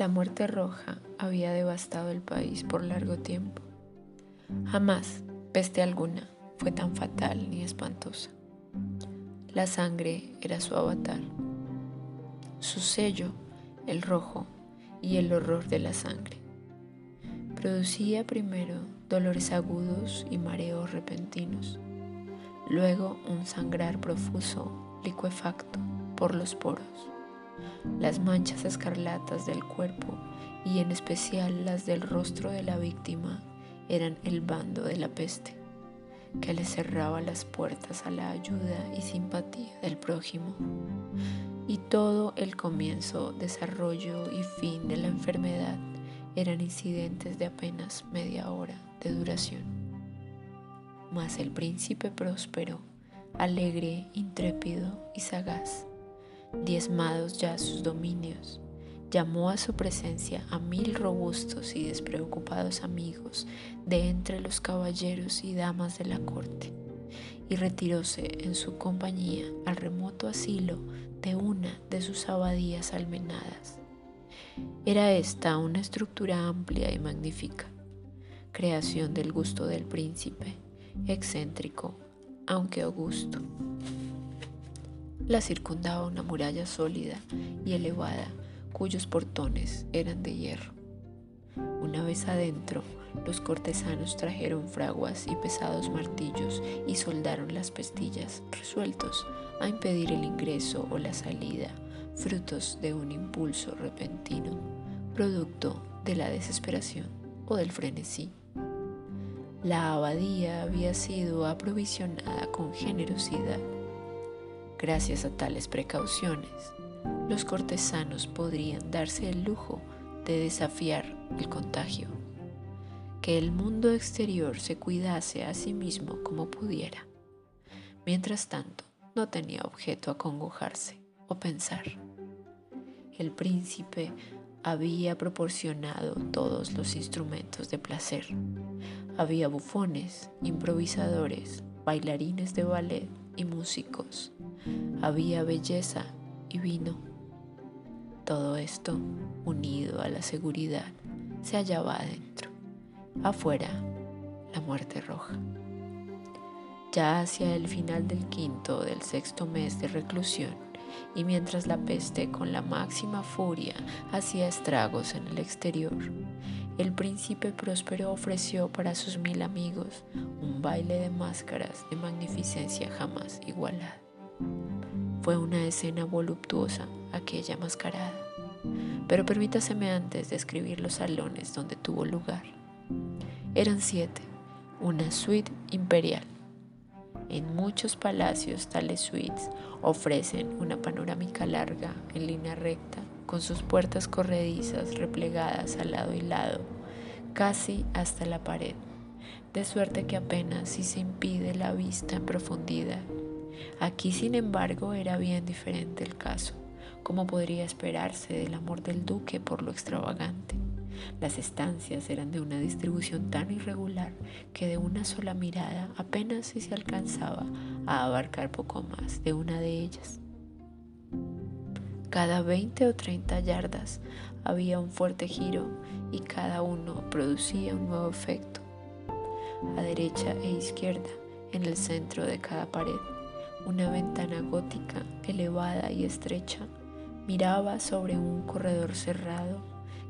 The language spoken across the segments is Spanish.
La muerte roja había devastado el país por largo tiempo. Jamás peste alguna fue tan fatal ni espantosa. La sangre era su avatar, su sello, el rojo y el horror de la sangre. Producía primero dolores agudos y mareos repentinos, luego un sangrar profuso, licuefacto por los poros. Las manchas escarlatas del cuerpo y en especial las del rostro de la víctima eran el bando de la peste, que le cerraba las puertas a la ayuda y simpatía del prójimo. Y todo el comienzo, desarrollo y fin de la enfermedad eran incidentes de apenas media hora de duración. Mas el príncipe próspero, alegre, intrépido y sagaz, diezmados ya sus dominios, llamó a su presencia a mil robustos y despreocupados amigos de entre los caballeros y damas de la corte, y retiróse en su compañía al remoto asilo de una de sus abadías almenadas. Era esta una estructura amplia y magnífica, creación del gusto del príncipe, excéntrico, aunque augusto. La circundaba una muralla sólida y elevada, cuyos portones eran de hierro. Una vez adentro, los cortesanos trajeron fraguas y pesados martillos y soldaron las pestillas, resueltos a impedir el ingreso o la salida frutos de un impulso repentino, producto de la desesperación o del frenesí. La abadía había sido aprovisionada con generosidad. Gracias a tales precauciones, los cortesanos podrían darse el lujo de desafiar el contagio, que el mundo exterior se cuidase a sí mismo como pudiera. Mientras tanto, no tenía objeto acongojarse o pensar. El príncipe había proporcionado todos los instrumentos de placer. Había bufones, improvisadores, bailarines de ballet y músicos. Había belleza y vino. Todo esto, unido a la seguridad, se hallaba adentro. Afuera, la muerte roja. Ya hacia el final del quinto o del sexto mes de reclusión, y mientras la peste con la máxima furia hacía estragos en el exterior, el príncipe próspero ofreció para sus mil amigos un baile de máscaras de magnificencia jamás igualada. Fue una escena voluptuosa aquella mascarada, pero permítaseme antes describir los salones donde tuvo lugar. Eran siete, una suite imperial en muchos palacios tales suites ofrecen una panorámica larga en línea recta, con sus puertas corredizas replegadas al lado y lado, casi hasta la pared, de suerte que apenas si se impide la vista en profundidad. Aquí, sin embargo, era bien diferente el caso, como podría esperarse del amor del duque por lo extravagante. Las estancias eran de una distribución tan irregular que de una sola mirada apenas si se alcanzaba a abarcar poco más de una de ellas. Cada 20 o 30 yardas había un fuerte giro y cada uno producía un nuevo efecto. A derecha e izquierda, en el centro de cada pared, una ventana gótica elevada y estrecha miraba sobre un corredor cerrado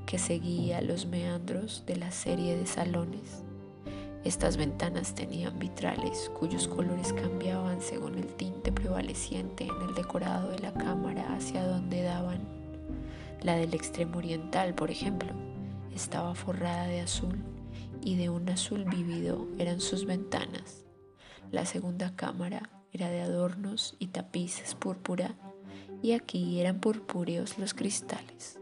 que seguía los meandros de la serie de salones. Estas ventanas tenían vitrales cuyos colores cambiaban según el tinte prevaleciente en el decorado de la cámara hacia donde daban. La del extremo oriental, por ejemplo, estaba forrada de azul y de un azul vívido eran sus ventanas. La segunda cámara era de adornos y tapices púrpura y aquí eran purpúreos los cristales.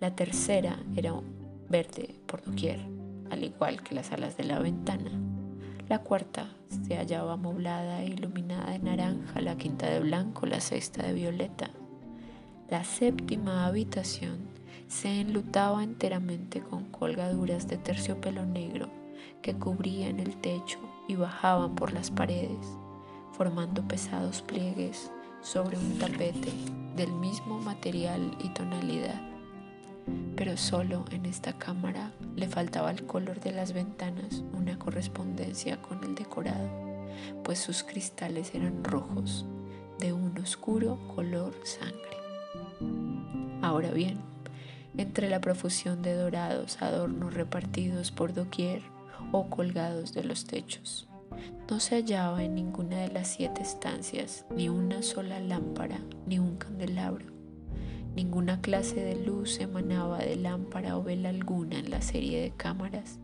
La tercera era verde por doquier, al igual que las alas de la ventana. La cuarta se hallaba amoblada e iluminada de naranja, la quinta de blanco, la sexta de violeta. La séptima habitación se enlutaba enteramente con colgaduras de terciopelo negro que cubrían el techo y bajaban por las paredes, formando pesados pliegues sobre un tapete del mismo material y tonalidad. Pero solo en esta cámara le faltaba el color de las ventanas una correspondencia con el decorado, pues sus cristales eran rojos, de un oscuro color sangre. Ahora bien, entre la profusión de dorados adornos repartidos por doquier o colgados de los techos, no se hallaba en ninguna de las siete estancias ni una sola lámpara ni un candelabro. Ninguna clase de luz emanaba de lámpara o vela alguna en la serie de cámaras,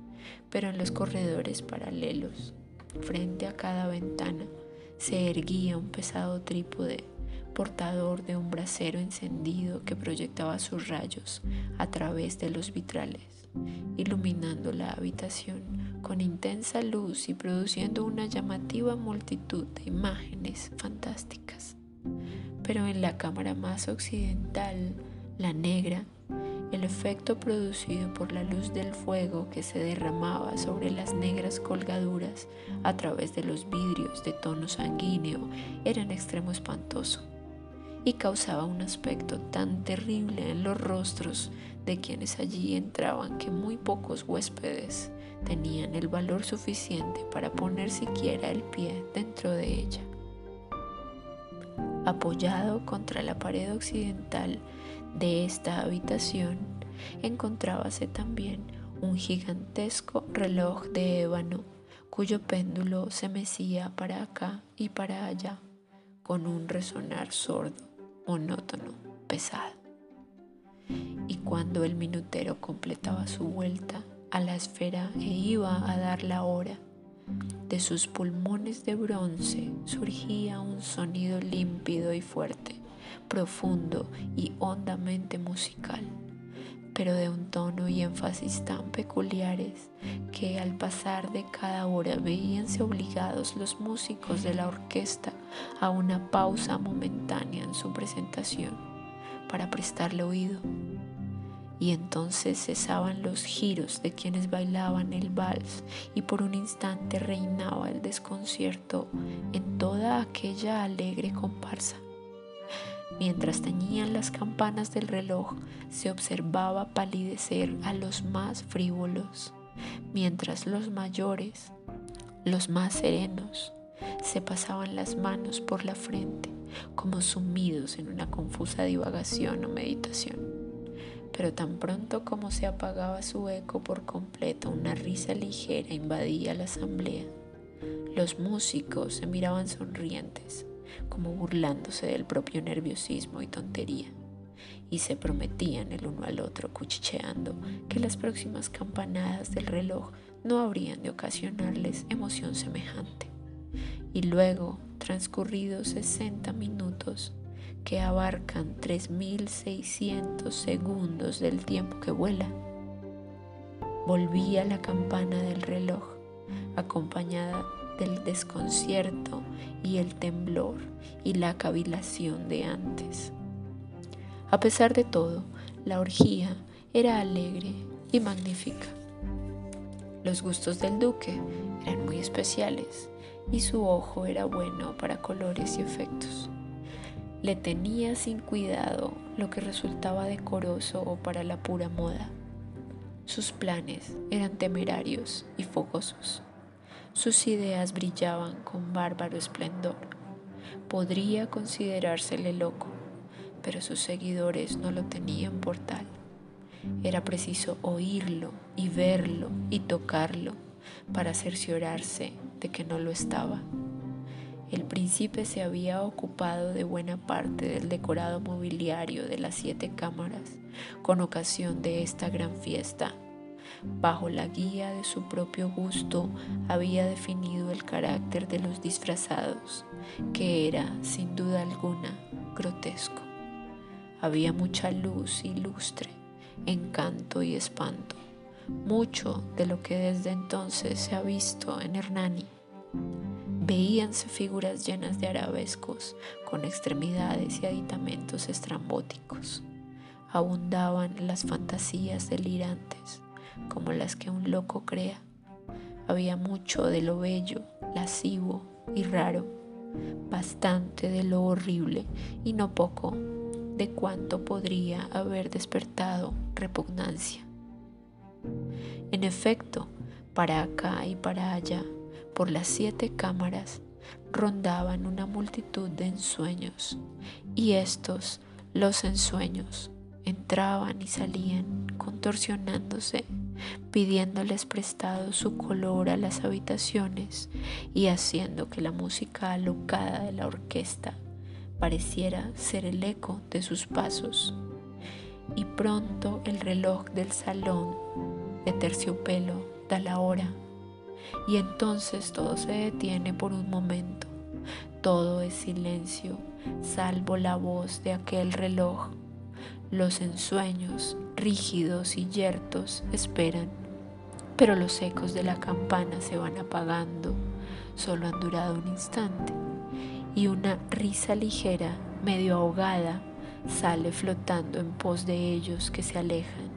pero en los corredores paralelos, frente a cada ventana, se erguía un pesado trípode portador de un brasero encendido que proyectaba sus rayos a través de los vitrales, iluminando la habitación con intensa luz y produciendo una llamativa multitud de imágenes fantásticas. Pero en la cámara más occidental, la negra, el efecto producido por la luz del fuego que se derramaba sobre las negras colgaduras a través de los vidrios de tono sanguíneo era en extremo espantoso y causaba un aspecto tan terrible en los rostros de quienes allí entraban que muy pocos huéspedes tenían el valor suficiente para poner siquiera el pie dentro de ella. Apoyado contra la pared occidental de esta habitación, encontrábase también un gigantesco reloj de ébano cuyo péndulo se mecía para acá y para allá con un resonar sordo monótono, pesado. Y cuando el minutero completaba su vuelta a la esfera e iba a dar la hora, de sus pulmones de bronce surgía un sonido límpido y fuerte, profundo y hondamente musical, pero de un tono y énfasis tan peculiares que al pasar de cada hora veíanse obligados los músicos de la orquesta a una pausa momentánea en su presentación para prestarle oído. Y entonces cesaban los giros de quienes bailaban el vals y por un instante reinaba el desconcierto en toda aquella alegre comparsa. Mientras tañían las campanas del reloj, se observaba palidecer a los más frívolos, mientras los mayores, los más serenos, se pasaban las manos por la frente como sumidos en una confusa divagación o meditación. Pero tan pronto como se apagaba su eco por completo, una risa ligera invadía la asamblea. Los músicos se miraban sonrientes, como burlándose del propio nerviosismo y tontería, y se prometían el uno al otro, cuchicheando, que las próximas campanadas del reloj no habrían de ocasionarles emoción semejante. Y luego, transcurridos 60 minutos, que abarcan 3.600 segundos del tiempo que vuela, volvía la campana del reloj, acompañada del desconcierto y el temblor y la cavilación de antes. A pesar de todo, la orgía era alegre y magnífica. Los gustos del duque eran muy especiales y su ojo era bueno para colores y efectos. Le tenía sin cuidado lo que resultaba decoroso o para la pura moda. Sus planes eran temerarios y fogosos. Sus ideas brillaban con bárbaro esplendor. Podría considerársele loco, pero sus seguidores no lo tenían por tal. Era preciso oírlo y verlo y tocarlo para cerciorarse de que no lo estaba. El príncipe se había ocupado de buena parte del decorado mobiliario de las siete cámaras con ocasión de esta gran fiesta. Bajo la guía de su propio gusto había definido el carácter de los disfrazados, que era, sin duda alguna, grotesco. Había mucha luz y lustre, encanto y espanto mucho de lo que desde entonces se ha visto en Hernani. Veíanse figuras llenas de arabescos, con extremidades y aditamentos estrambóticos. Abundaban las fantasías delirantes, como las que un loco crea. Había mucho de lo bello, lascivo y raro, bastante de lo horrible y no poco de cuánto podría haber despertado repugnancia. En efecto, para acá y para allá, por las siete cámaras, rondaban una multitud de ensueños, y estos, los ensueños, entraban y salían contorsionándose, pidiéndoles prestado su color a las habitaciones y haciendo que la música alocada de la orquesta pareciera ser el eco de sus pasos. Y pronto el reloj del salón de terciopelo da la hora y entonces todo se detiene por un momento. Todo es silencio, salvo la voz de aquel reloj. Los ensueños, rígidos y yertos, esperan, pero los ecos de la campana se van apagando. Solo han durado un instante y una risa ligera, medio ahogada, sale flotando en pos de ellos que se alejan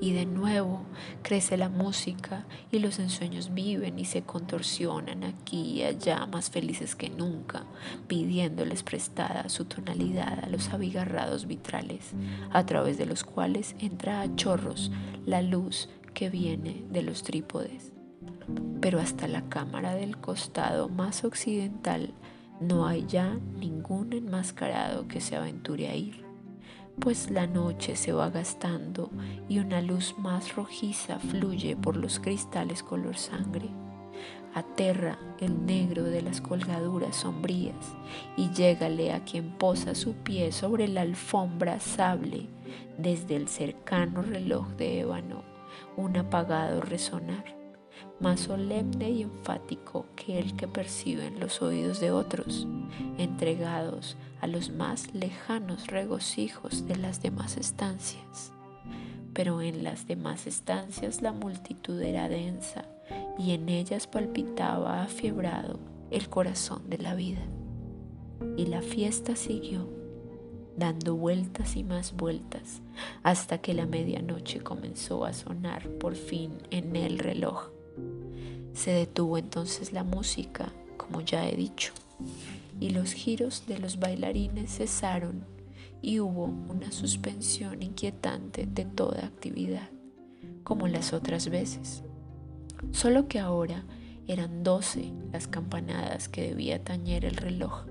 y de nuevo crece la música y los ensueños viven y se contorsionan aquí y allá más felices que nunca, pidiéndoles prestada su tonalidad a los abigarrados vitrales, a través de los cuales entra a chorros la luz que viene de los trípodes. Pero hasta la cámara del costado más occidental no hay ya ningún enmascarado que se aventure a ir pues la noche se va gastando y una luz más rojiza fluye por los cristales color sangre. Aterra el negro de las colgaduras sombrías y llégale a quien posa su pie sobre la alfombra sable desde el cercano reloj de ébano un apagado resonar más solemne y enfático que el que perciben los oídos de otros, entregados a los más lejanos regocijos de las demás estancias. Pero en las demás estancias la multitud era densa y en ellas palpitaba afiebrado el corazón de la vida. Y la fiesta siguió, dando vueltas y más vueltas, hasta que la medianoche comenzó a sonar por fin en el reloj se detuvo entonces la música, como ya he dicho, y los giros de los bailarines cesaron y hubo una suspensión inquietante de toda actividad, como las otras veces. Solo que ahora eran doce las campanadas que debía tañer el reloj,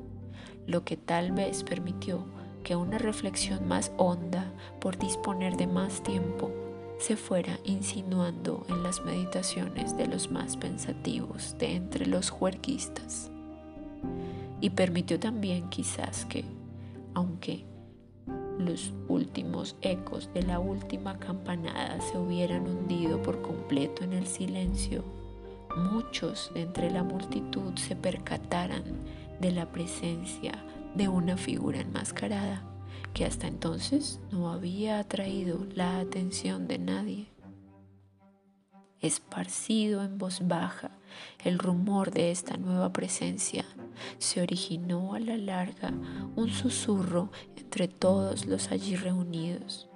lo que tal vez permitió que una reflexión más honda por disponer de más tiempo se fuera insinuando en las meditaciones de los más pensativos de entre los juerguistas. Y permitió también quizás que, aunque los últimos ecos de la última campanada se hubieran hundido por completo en el silencio, muchos de entre la multitud se percataran de la presencia de una figura enmascarada que hasta entonces no había atraído la atención de nadie. Esparcido en voz baja, el rumor de esta nueva presencia se originó a la larga un susurro entre todos los allí reunidos,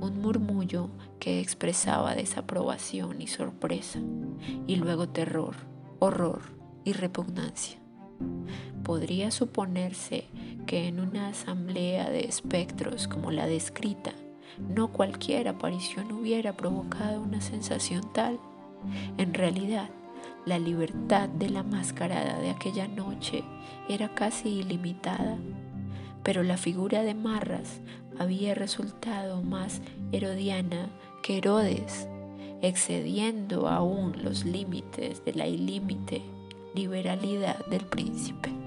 un murmullo que expresaba desaprobación y sorpresa, y luego terror, horror y repugnancia. Podría suponerse que en una asamblea de espectros como la descrita, no cualquier aparición hubiera provocado una sensación tal. En realidad, la libertad de la mascarada de aquella noche era casi ilimitada, pero la figura de Marras había resultado más herodiana que Herodes, excediendo aún los límites de la ilímite liberalidad del príncipe.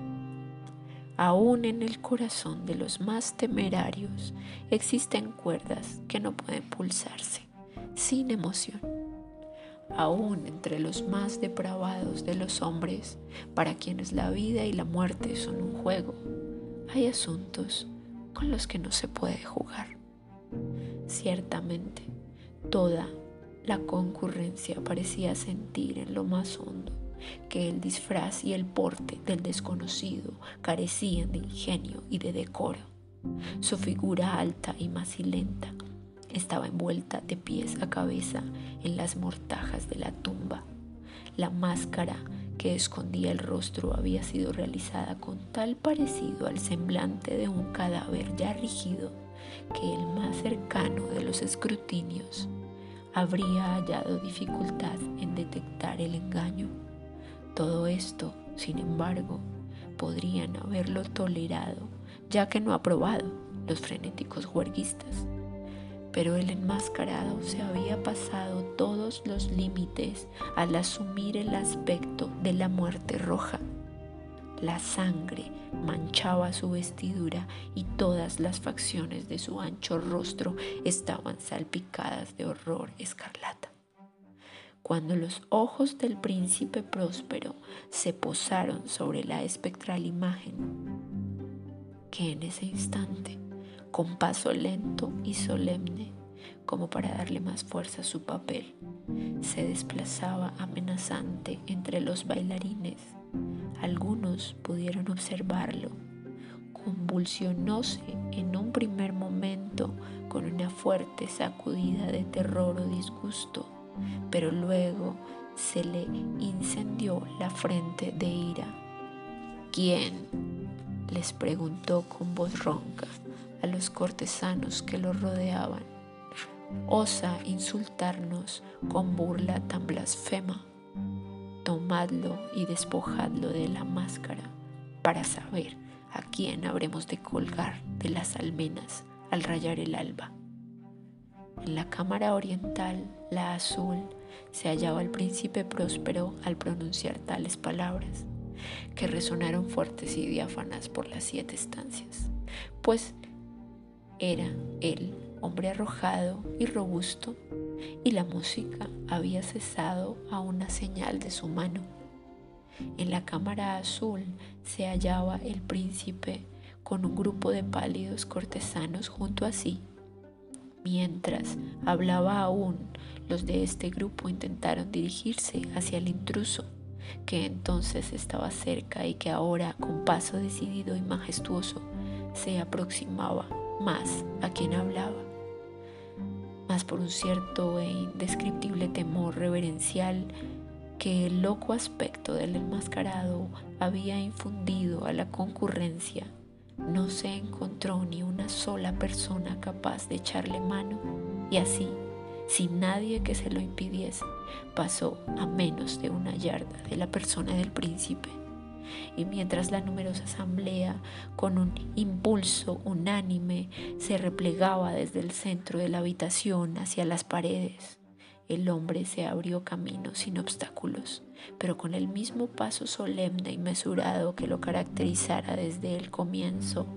Aún en el corazón de los más temerarios existen cuerdas que no pueden pulsarse sin emoción. Aún entre los más depravados de los hombres, para quienes la vida y la muerte son un juego, hay asuntos con los que no se puede jugar. Ciertamente, toda la concurrencia parecía sentir en lo más hondo que el disfraz y el porte del desconocido carecían de ingenio y de decoro. Su figura alta y macilenta estaba envuelta de pies a cabeza en las mortajas de la tumba. La máscara que escondía el rostro había sido realizada con tal parecido al semblante de un cadáver ya rígido que el más cercano de los escrutinios habría hallado dificultad en detectar el engaño. Todo esto, sin embargo, podrían haberlo tolerado, ya que no aprobado los frenéticos huerguistas pero el enmascarado se había pasado todos los límites al asumir el aspecto de la muerte roja. La sangre manchaba su vestidura y todas las facciones de su ancho rostro estaban salpicadas de horror escarlata. Cuando los ojos del príncipe próspero se posaron sobre la espectral imagen, que en ese instante con paso lento y solemne, como para darle más fuerza a su papel. Se desplazaba amenazante entre los bailarines. Algunos pudieron observarlo. Convulsionóse en un primer momento con una fuerte sacudida de terror o disgusto, pero luego se le incendió la frente de ira. ¿Quién? les preguntó con voz ronca a los cortesanos que lo rodeaban. Osa insultarnos con burla tan blasfema. Tomadlo y despojadlo de la máscara para saber a quién habremos de colgar de las almenas al rayar el alba. En la cámara oriental, la azul, se hallaba el príncipe próspero al pronunciar tales palabras, que resonaron fuertes y diáfanas por las siete estancias, pues era él, hombre arrojado y robusto, y la música había cesado a una señal de su mano. En la cámara azul se hallaba el príncipe con un grupo de pálidos cortesanos junto a sí. Mientras hablaba aún, los de este grupo intentaron dirigirse hacia el intruso, que entonces estaba cerca y que ahora, con paso decidido y majestuoso, se aproximaba más a quien hablaba, más por un cierto e indescriptible temor reverencial que el loco aspecto del enmascarado había infundido a la concurrencia, no se encontró ni una sola persona capaz de echarle mano. Y así, sin nadie que se lo impidiese, pasó a menos de una yarda de la persona del príncipe. Y mientras la numerosa asamblea, con un impulso unánime, se replegaba desde el centro de la habitación hacia las paredes, el hombre se abrió camino sin obstáculos, pero con el mismo paso solemne y mesurado que lo caracterizara desde el comienzo,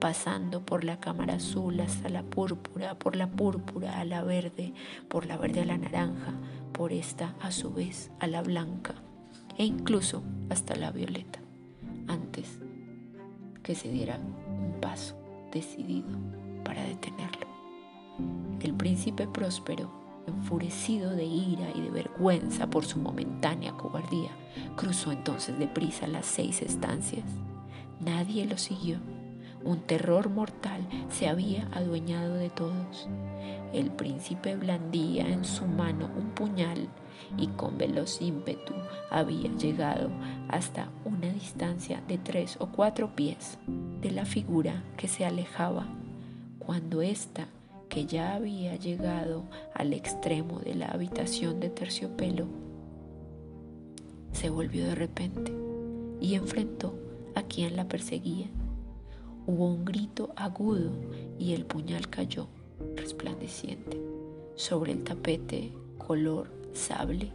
pasando por la cámara azul hasta la púrpura, por la púrpura a la verde, por la verde a la naranja, por esta a su vez a la blanca e incluso hasta la violeta, antes que se diera un paso decidido para detenerlo. El príncipe próspero, enfurecido de ira y de vergüenza por su momentánea cobardía, cruzó entonces deprisa las seis estancias. Nadie lo siguió. Un terror mortal se había adueñado de todos. El príncipe blandía en su mano un puñal y con veloz ímpetu había llegado hasta una distancia de tres o cuatro pies de la figura que se alejaba, cuando ésta, que ya había llegado al extremo de la habitación de terciopelo, se volvió de repente y enfrentó a quien la perseguía. Hubo un grito agudo y el puñal cayó resplandeciente sobre el tapete color sable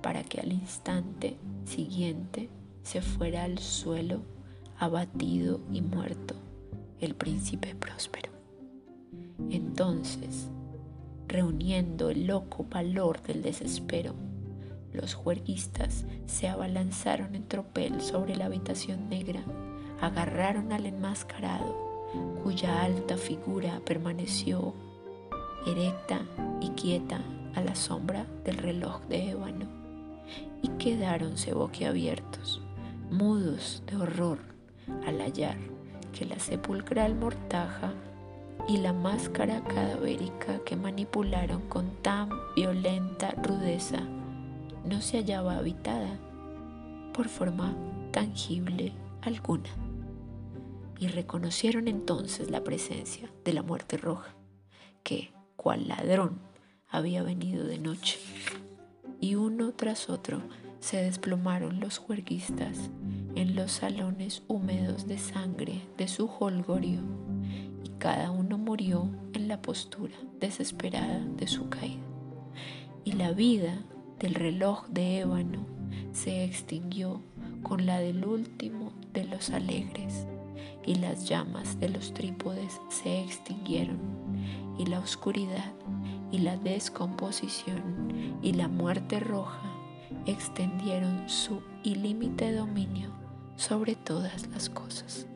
para que al instante siguiente se fuera al suelo abatido y muerto el príncipe próspero. Entonces, reuniendo el loco valor del desespero, los juerguistas se abalanzaron en tropel sobre la habitación negra, agarraron al enmascarado, cuya alta figura permaneció erecta y quieta a la sombra del reloj de ébano y quedáronse boquiabiertos, mudos de horror al hallar que la sepulcral mortaja y la máscara cadavérica que manipularon con tan violenta rudeza no se hallaba habitada, por forma tangible alguna. Y reconocieron entonces la presencia de la muerte roja, que, cual ladrón, había venido de noche. Y uno tras otro se desplomaron los juerguistas en los salones húmedos de sangre de su holgorio, cada uno murió en la postura desesperada de su caída. Y la vida del reloj de ébano se extinguió con la del último de los alegres, y las llamas de los trípodes se extinguieron, y la oscuridad y la descomposición y la muerte roja extendieron su ilímite dominio sobre todas las cosas.